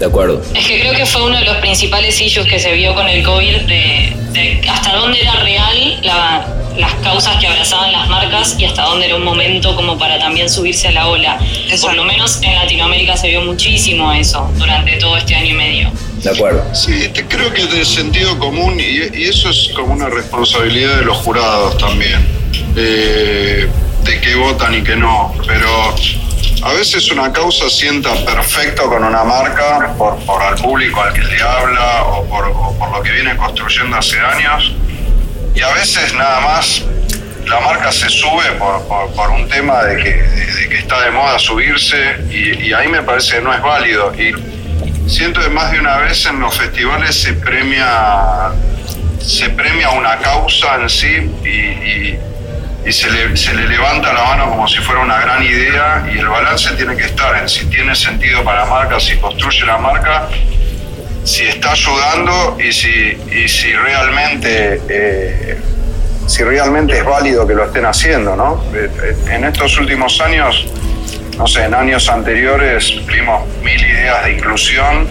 de acuerdo. Es que creo que fue uno de los principales issues que se vio con el COVID de, de hasta dónde era real la- las causas que abrazaban las marcas y hasta dónde era un momento como para también subirse a la ola. Por lo menos en Latinoamérica se vio muchísimo eso durante todo este año y medio. De acuerdo. Sí, te- creo que es de sentido común y, y eso es como una responsabilidad de los jurados también, de, de qué votan y qué no. Pero a veces una causa sienta perfecto con una marca por, por al público al que le habla o por, por lo que viene construyendo hace años y a veces nada más la marca se sube por, por- un tema de que, de- que está de moda subirse y, y ahí me parece que no es válido. Y siento que más de una vez en los festivales se premia se premia una causa en sí y- y se, le, levanta la mano como si fuera una gran idea y el balance tiene que estar en si tiene sentido para la marca, si construye la marca, si está ayudando y si, y si realmente eh, si realmente es válido que lo estén haciendo, ¿no? Eh, En estos últimos años, no sé, en años anteriores vimos mil ideas de inclusión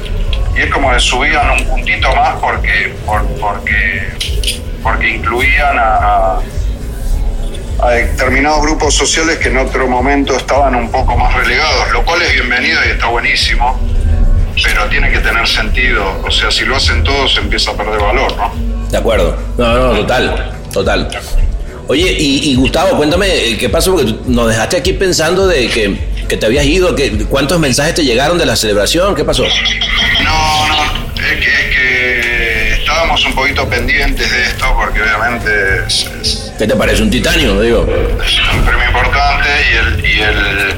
y es como que subían un puntito más porque, por- porque, porque incluían a- a determinados grupos sociales que en otro momento estaban un poco más relegados, lo cual es bienvenido y está buenísimo, pero tiene que tener sentido, o sea, si lo hacen todos empieza a perder valor, ¿no? De acuerdo. No, no, total. Total. Oye, y, y Gustavo, cuéntame, eh, ¿qué pasó? Porque nos dejaste aquí pensando de que, que te habías ido, que, ¿cuántos mensajes te llegaron de la celebración? ¿Qué pasó? No, no, es que, es que estábamos un poquito pendientes de esto porque obviamente es- ¿Qué te parece? Un titanio, digo. es un premio importante y el... Y el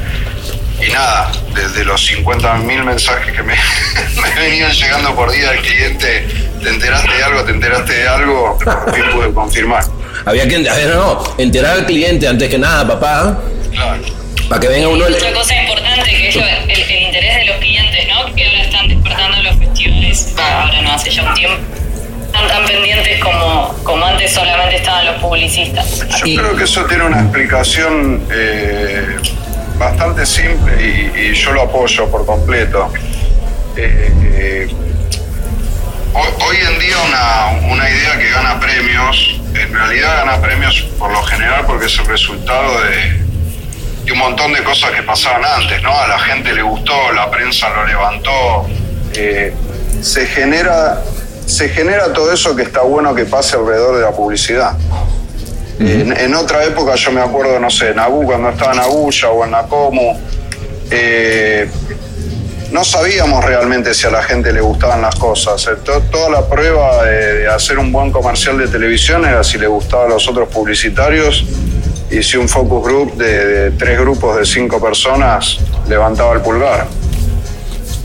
y nada, desde los 50.000 mensajes que me, me venían llegando por día del cliente, ¿te enteraste de algo? ¿Te enteraste de algo? Por fin pude confirmar. Había que, a ver, no, enterar al cliente antes que nada, papá, Claro. para que venga uno... Otra cosa importante que es lo- el, el interés de los clientes, ¿no? Que ahora están despertando los festivales, ahora no hace ya un tiempo, están tan pendientes como, como antes solamente estaban los publicistas. Yo creo que eso tiene una explicación eh, bastante simple y, y yo lo apoyo por completo. Eh, eh, hoy, hoy en día una, una idea que gana premios, en realidad gana premios por lo general porque es el resultado de, de un montón de cosas que pasaban antes, ¿no? A la gente le gustó, la prensa lo levantó. eh, se genera se genera todo eso que está bueno que pase alrededor de la publicidad. En, en otra época yo me acuerdo, no sé, en Abu, cuando estaba en Agulla o en Nacomu, eh, no sabíamos realmente si a la gente le gustaban las cosas. Eh, to- toda la prueba de, de hacer un buen comercial de televisión era si le gustaba a los otros publicitarios y si un focus group de, de tres grupos de cinco personas levantaba el pulgar.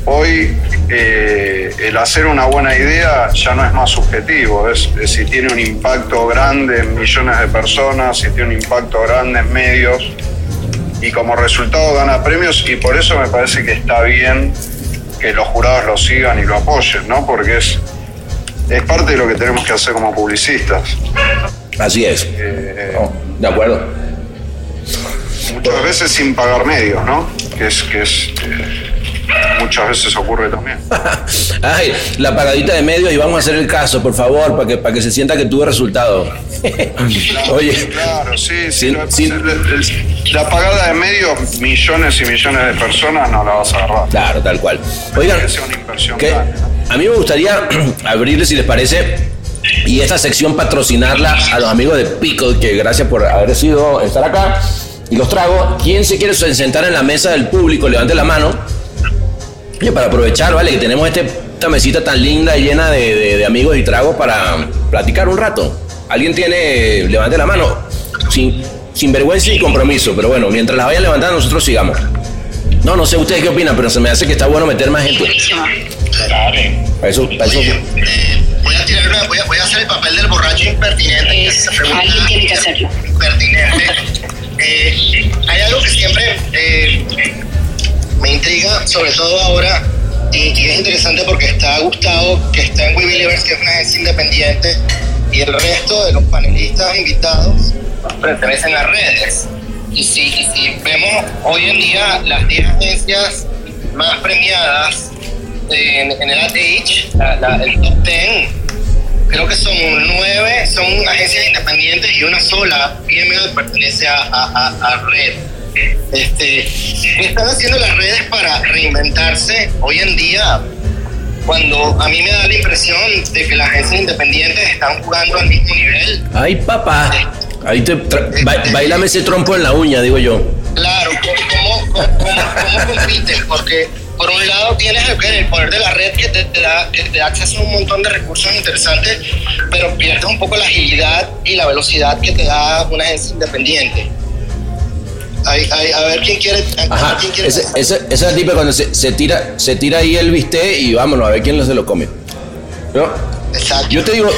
Hoy eh, el hacer una buena idea ya no es más subjetivo, es, es si tiene un impacto grande en millones de personas, si tiene un impacto grande en medios y como resultado gana premios y por eso me parece que está bien que los jurados lo sigan y lo apoyen, ¿no? Porque es, es parte de lo que tenemos que hacer como publicistas. Así es. Eh, No, de acuerdo. muchas veces sin pagar medios, ¿no? Que es, que es eh, muchas veces ocurre también. Ay, la pagadita de medios y vamos a hacer el caso, por favor, para que, para que se sienta que tuve resultado. Oye, Claro, sí, sí. Sin- sin- el- el- la pagada de medios, millones y millones de personas no la vas a agarrar. claro, tal cual. Oigan, Que sea una inversión que grande, ¿no? a mí me gustaría abrirle, si les parece, y esta sección patrocinarla a los amigos de Pickle, que gracias por haber sido, estar acá. Y los trago. ¿Quién se quiere sentar en la mesa del público? Levante la mano. Oye, para aprovechar, ¿vale? Que tenemos este, esta mesita tan linda y llena de, de- de amigos y tragos para platicar un rato. ¿Alguien tiene, levante la mano? Sin, sin vergüenza y compromiso, pero bueno, mientras la vayan levantando, nosotros sigamos. No, no sé ustedes qué opinan, pero se me hace que está bueno meter más gente. Para eso, para eso- Oye, eh, voy a tirar una- voy a, voy a hacer el papel del borracho imper- esa pregunta Alguien tiene que hacerlo. pertinente. Eh, hay algo que siempre eh, intriga, sobre todo ahora, y, es interesante porque está Gustavo, que está en We Believers, que es una agencia independiente, y el resto de los panelistas invitados pertenecen a redes. Y si, vemos hoy en día las 10 agencias más premiadas en, el ATH, el top 10, creo que son nueve, son agencias independientes y una sola PML pertenece a red. Este, ¿Qué están haciendo las redes para reinventarse hoy en día? Cuando a mí me da la impresión de que las agencias independientes están jugando al mismo nivel. Ay, papá. Ahí te ba- bailame ese trompo en la uña, digo yo. Claro, ¿cómo, cómo, cómo, cómo compites? Porque por un lado tienes el, el poder de la red que te, te da, que te da acceso a un montón de recursos interesantes, pero pierdes un poco la agilidad y la velocidad que te da una agencia independiente. A ver quién quiere. Ajá. quién quiere Ese, ese, esa tipa cuando se, se tira, se tira ahí el bistec y vámonos a ver quién se lo come. ¿No? Exacto. Yo te digo,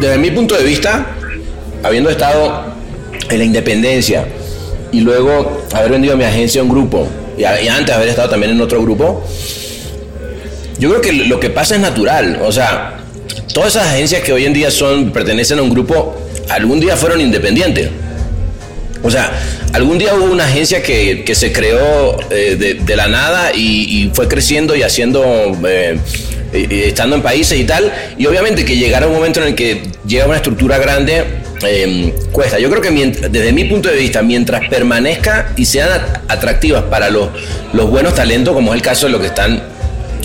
desde mi punto de vista, habiendo estado en la independencia y luego haber vendido mi agencia a un grupo y, a- y antes haber estado también en otro grupo, yo creo que lo que pasa es natural. O sea, todas esas agencias que hoy en día son pertenecen a un grupo, algún día fueron independientes. O sea, algún día hubo una agencia que, que se creó eh, de, la nada y, fue creciendo y haciendo, eh, estando en países y tal. Y obviamente que llegara un momento en el que llega una estructura grande, eh, cuesta. Yo creo que mient- desde mi punto de vista, mientras permanezca y sean at- atractivas para los, los buenos talentos, como es el caso de los que están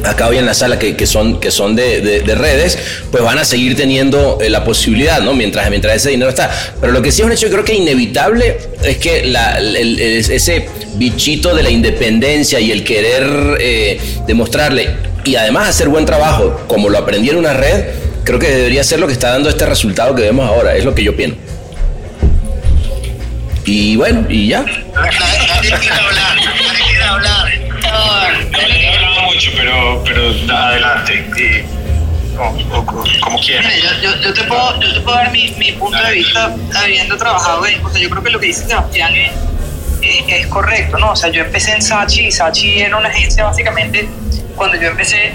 acá hoy en la sala que, que son, que son de, de- de redes, pues van a seguir teniendo eh, la posibilidad, ¿no? Mientras, mientras ese dinero está. Pero lo que sí es un hecho, creo que inevitable, es que el- ese bichito de la independencia y el querer eh, demostrarle y además hacer buen trabajo, como lo aprendí en una red, creo que debería ser lo que está dando este resultado que vemos ahora, es lo que yo pienso. Y bueno, y ya. Quiere hablar, quiere hablar. No le he hablado mucho, pero, pero adelante. Y, o- o- como quieras. Mira, yo, yo, yo te puedo, yo te puedo dar mi, mi punto de vista habiendo trabajado en, o sea, yo creo que lo que dice Sebastián es, es, es correcto, ¿no? O sea, yo empecé en Sachi y Sachi era una agencia básicamente, cuando yo empecé,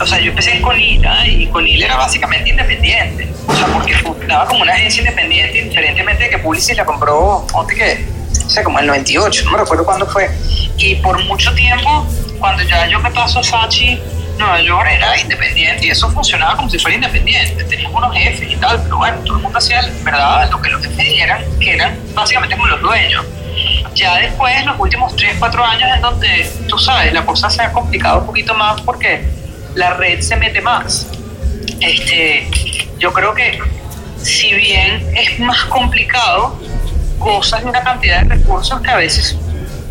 o sea, yo empecé en Conila y Conila era básicamente independiente, o sea, porque funcionaba como una agencia independiente, indiferentemente de que Publicis la compró, ponte que, o sea, como en el 98, no me recuerdo cuándo fue, y por mucho tiempo, cuando ya yo me paso a Sachi, Nueva York era independiente y eso funcionaba como si fuera independiente. Teníamos unos jefes y tal, pero bueno, todo el mundo hacía, ¿verdad?, lo que los jefes dijeran, que eran básicamente como los dueños. Ya después, los últimos 3, 4 años, es donde, tú sabes, la cosa se ha complicado un poquito más porque la red se mete más. Este, yo creo que si bien es más complicado, gozas de una cantidad de recursos que a veces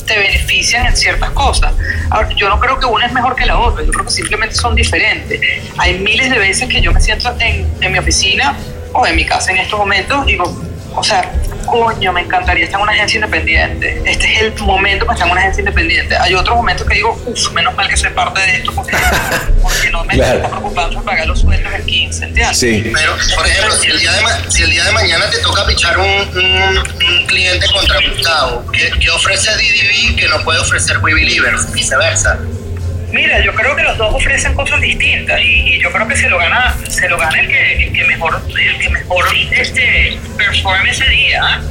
te benefician en ciertas cosas. Ahora, yo no creo que una es mejor que la otra, yo creo que simplemente son diferentes. Hay miles de veces que yo me siento en, en mi oficina o en mi casa en estos momentos digo, o sea, coño, me encantaría estar en una agencia independiente. Este es el momento para estar en una agencia independiente. Hay otros momentos que digo, uff, menos mal que soy parte de esto porque, porque no me Claro. está preocupando por pagar los sueldos del 15, ¿entiendes? Sí. Pero, por ejemplo, si el día de, ma- si el día de mañana te toca pichar un, un, un cliente contra Gustavo, ¿qué, qué ofrece DDB que no puede ofrecer We Believers? Viceversa. Mira, yo creo que los dos ofrecen cosas distintas y, yo creo que se lo gana, se lo gana el que, el que mejor, el que mejor este, performe ese día. ¿ah?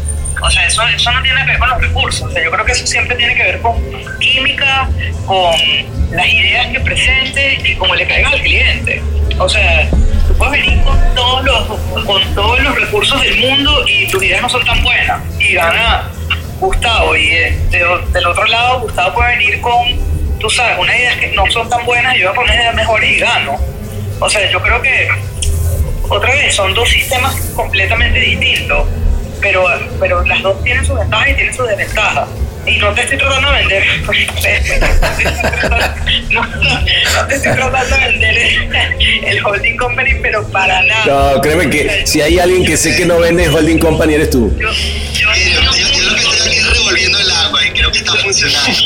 O sea, eso, eso no tiene que ver con los recursos. O sea, yo creo que eso siempre tiene que ver con química, con las ideas que presente y cómo le caiga al cliente. O sea, tú puedes venir con todos los, con todos los recursos del mundo y tus ideas no son tan buenas. Y gana Gustavo. Y eh, de- del otro lado, Gustavo puede venir con tú sabes, unas ideas que no son tan buenas y yo voy a poner ideas mejores y gano. O sea, yo creo que, otra vez, son dos sistemas completamente distintos, pero, pero las dos tienen sus ventajas y tienen sus desventajas. Y no te estoy tratando de vender, no, no, te estoy tratando de vender el, holding company, pero para nada. No, créeme que si hay alguien que sé que no vende Holding Company, eres tú. Yo- yo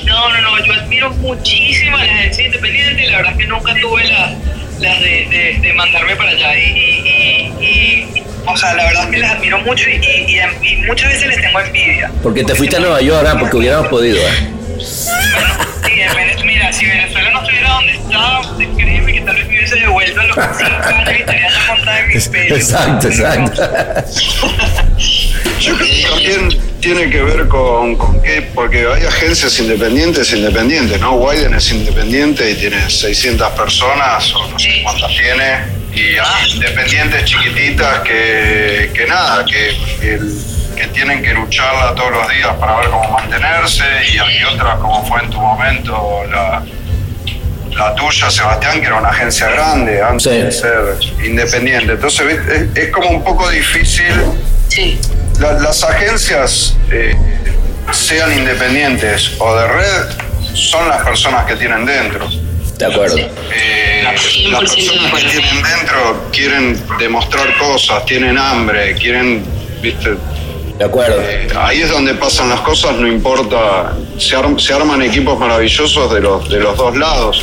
No, no, no, yo admiro muchísimo a las agencias independientes y la verdad es que nunca tuve la, la de, de- de mandarme para allá. Y, y- y- y o sea, la verdad es que les admiro mucho y, y- y- y muchas veces les tengo envidia. Porque te fuiste a Nueva York, ¿ah? porque hubiéramos podido. ¿ah? Sí, en Vene- mira, si Venezuela no estuviera donde está, créeme que tal vez me hubiese devuelto a los cinco años y estaría ya montada en mi imperio. Exacto, exacto. Yo creo que también tiene que ver con, con qué, porque hay agencias independientes independientes, ¿no? Wyden es independiente y tiene 600 personas, o no sé cuántas tiene, y hay independientes chiquititas que, que nada, que, que, que tienen que lucharla todos los días para ver cómo mantenerse, y hay otras, como fue en tu momento la, la tuya, Sebastián, que era una agencia grande antes Sí. de ser independiente. Entonces, es, es como un poco difícil Sí. La- las agencias, eh, sean independientes o de red, son las personas que tienen dentro. De acuerdo. Eh, las 100% de personas que tienen dentro quieren demostrar cosas, tienen hambre, quieren, viste, De acuerdo. eh, ahí es donde pasan las cosas, no importa, se, arm- se arman equipos maravillosos de los, de los dos lados.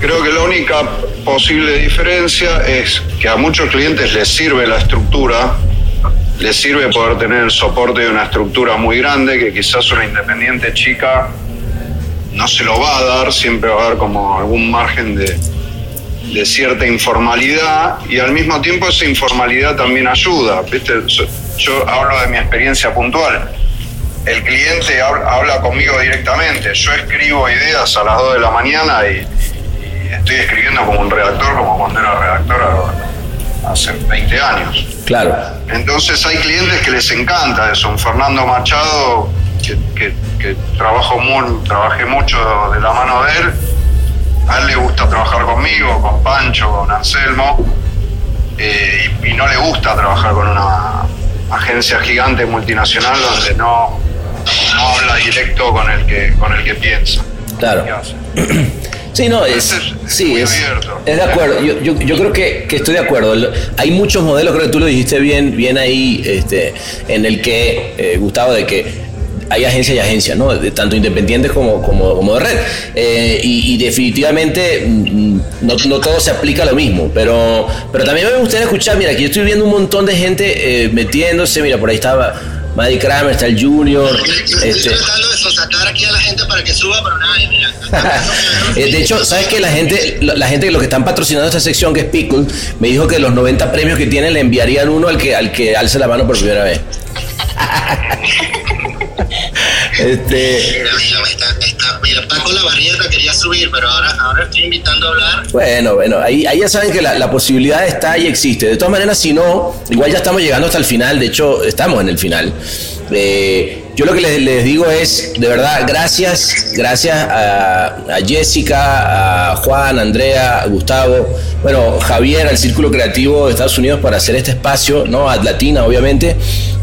Creo que la única posible diferencia es que a muchos clientes les sirve la estructura, les sirve poder tener el soporte de una estructura muy grande que quizás una independiente chica no se lo va a dar, siempre va a haber como algún margen de, de cierta informalidad y al mismo tiempo esa informalidad también ayuda. ¿viste? Yo- hablo de mi experiencia puntual. El cliente hab- habla conmigo directamente. Yo escribo ideas a las 2 de la mañana y, y estoy escribiendo como un redactor, como cuando era redactor hace 20 años. Claro. Entonces hay clientes que les encanta eso. Un Fernando Machado, que, que- que trabajo muy, trabajé mucho de la mano de él, a él le gusta trabajar conmigo, con Pancho, con Anselmo, eh, y, y no le gusta trabajar con una agencia gigante multinacional donde no, no habla directo con el que, con el que piensa. Claro. Sí, no, es, Es sí, es, es de acuerdo. Yo, yo, yo creo que, que estoy de acuerdo. Hay muchos modelos, creo que tú lo dijiste bien, bien ahí, este, en el que, eh, Gustavo, de que hay agencia y agencia, ¿no? De, tanto independientes como, como, como de red. Eh, y, y definitivamente mm, no, no todo se aplica a lo mismo, pero, pero también me gustaría escuchar, mira, aquí yo estoy viendo un montón de gente eh, metiéndose, mira, por ahí estaba Maddie Kramer, está el Junior. Estoy Este, tratando de sacar aquí a la gente para que suba, pero nadie, mira. Eh, de hecho, ¿sabes que La gente, la gente los que están patrocinando esta sección, que es Pickle, me dijo que los 90 premios que tienen le enviarían uno al que, al que alce la mano por primera vez. este, Mira, mira, me Paco la barrieta quería subir, pero ahora, estoy invitando a hablar. bueno, bueno, ahí, ahí ya saben que la, la posibilidad está y existe. De todas maneras, si no, igual ya estamos llegando hasta el final, de hecho, estamos en el final. Eh, yo lo que les, les digo es, de verdad, gracias, gracias a, a Jessica, a Juan, a Andrea, a Gustavo, bueno, Javier, al Círculo Creativo de Estados Unidos para hacer este espacio, ¿no? Atlatina, obviamente.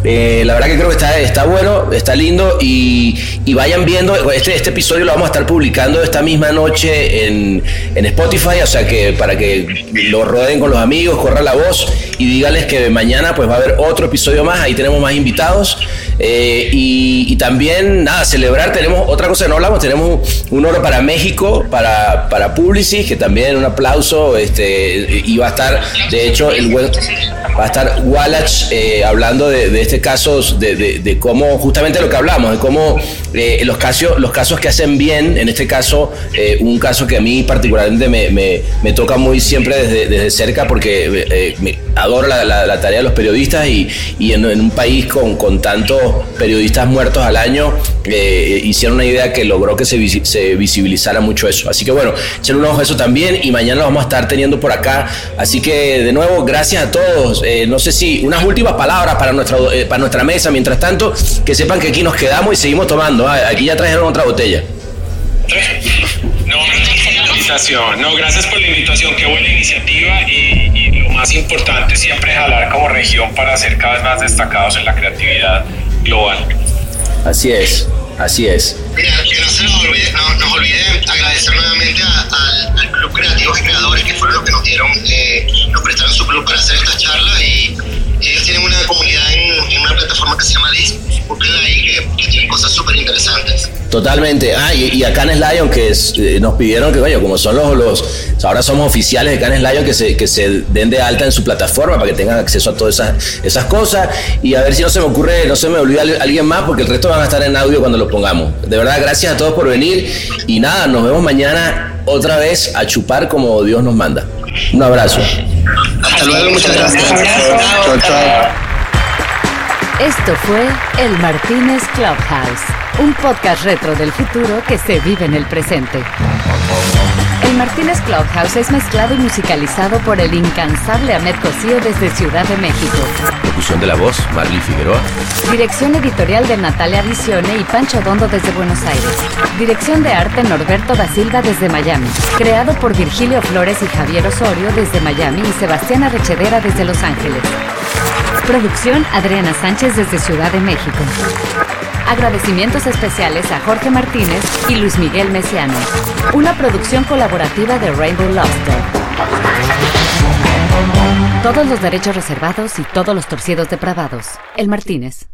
Eh, la verdad que creo que está, está bueno, está lindo y, y vayan viendo, este, este episodio lo vamos a estar publicando esta misma noche en, en Spotify, o sea que para que lo rodeen con los amigos, corra la voz y díganles que mañana pues va a haber otro episodio más, ahí tenemos más invitados eh, y, también nada, celebrar, tenemos otra cosa que no hablamos, tenemos un, oro para México, para, para Publicis, que también un aplauso, este, y va a estar, de hecho, el va a estar Wallach eh, hablando de, este caso, de, de- cómo, justamente lo que hablamos, de cómo eh, los, casos, los casos que hacen bien, en este caso, eh, un caso que a mí particularmente me, me- me toca muy siempre desde, desde cerca porque eh, me- adoro la, la- tarea de los periodistas y, y en, en un país con, con tantos periodistas muertos al año, eh, hicieron una idea que logró que se, visi- se visibilizara mucho eso. Así que bueno, echen un ojo a eso también y mañana lo vamos a estar teniendo por acá. Así que de nuevo, gracias a todos. Eh, no sé si unas últimas palabras para nuestra, eh, para nuestra mesa. Mientras tanto, que sepan que aquí nos quedamos y seguimos tomando. Ah, Aquí ya trajeron otra botella. No, gracias por la invitación. No, gracias por la invitación. Qué buena iniciativa y, y lo más importante siempre es jalar como región para ser cada vez más destacados en la creatividad global. Así es, así es. Mira, que no se nos olvide, no, nos olvide agradecer nuevamente a- al Club Creativos y Creadores que fueron los que nos dieron, eh, nos prestaron su club para hacer esta charla y ellos tienen una comunidad en, una plataforma que se llama Disc, ahí que, tienen cosas súper interesantes. Totalmente. Ah, y, y a Canes Lion, que eh, nos pidieron que, coño, como son los, los. Ahora somos oficiales de Canes Lion, que se, que se den de alta en su plataforma para que tengan acceso a todas esas, esas cosas. Y a ver si no se me ocurre, no se me olvida al- alguien más, porque el resto van a estar en audio cuando los pongamos. De verdad, gracias a todos por venir. Y nada, nos vemos mañana otra vez a chupar como Dios nos manda. Un abrazo. Hasta luego, muchas gracias. Chao, chao. Esto fue El Martínez Clubhouse, un podcast retro del futuro que se vive en el presente. El Martínez Clubhouse es mezclado y musicalizado por el incansable Ahmed Cosío desde Ciudad de México. Locución de la voz, Marley Figueroa. Dirección editorial de Natalia Visione y Pancho Dondo desde Buenos Aires. Dirección de arte Norberto da Silva desde Miami. Creado por Virgilio Flores y Javier Osorio desde Miami y Sebastián Arrechedera desde Los Ángeles. Producción Adriana Sánchez desde Ciudad de México. Agradecimientos especiales a Jorge Martínez y Luis Miguel Mesiano. Una producción colaborativa de Rainbow Lobster. Todos los derechos reservados y todos los torcidos depravados. El Martínez.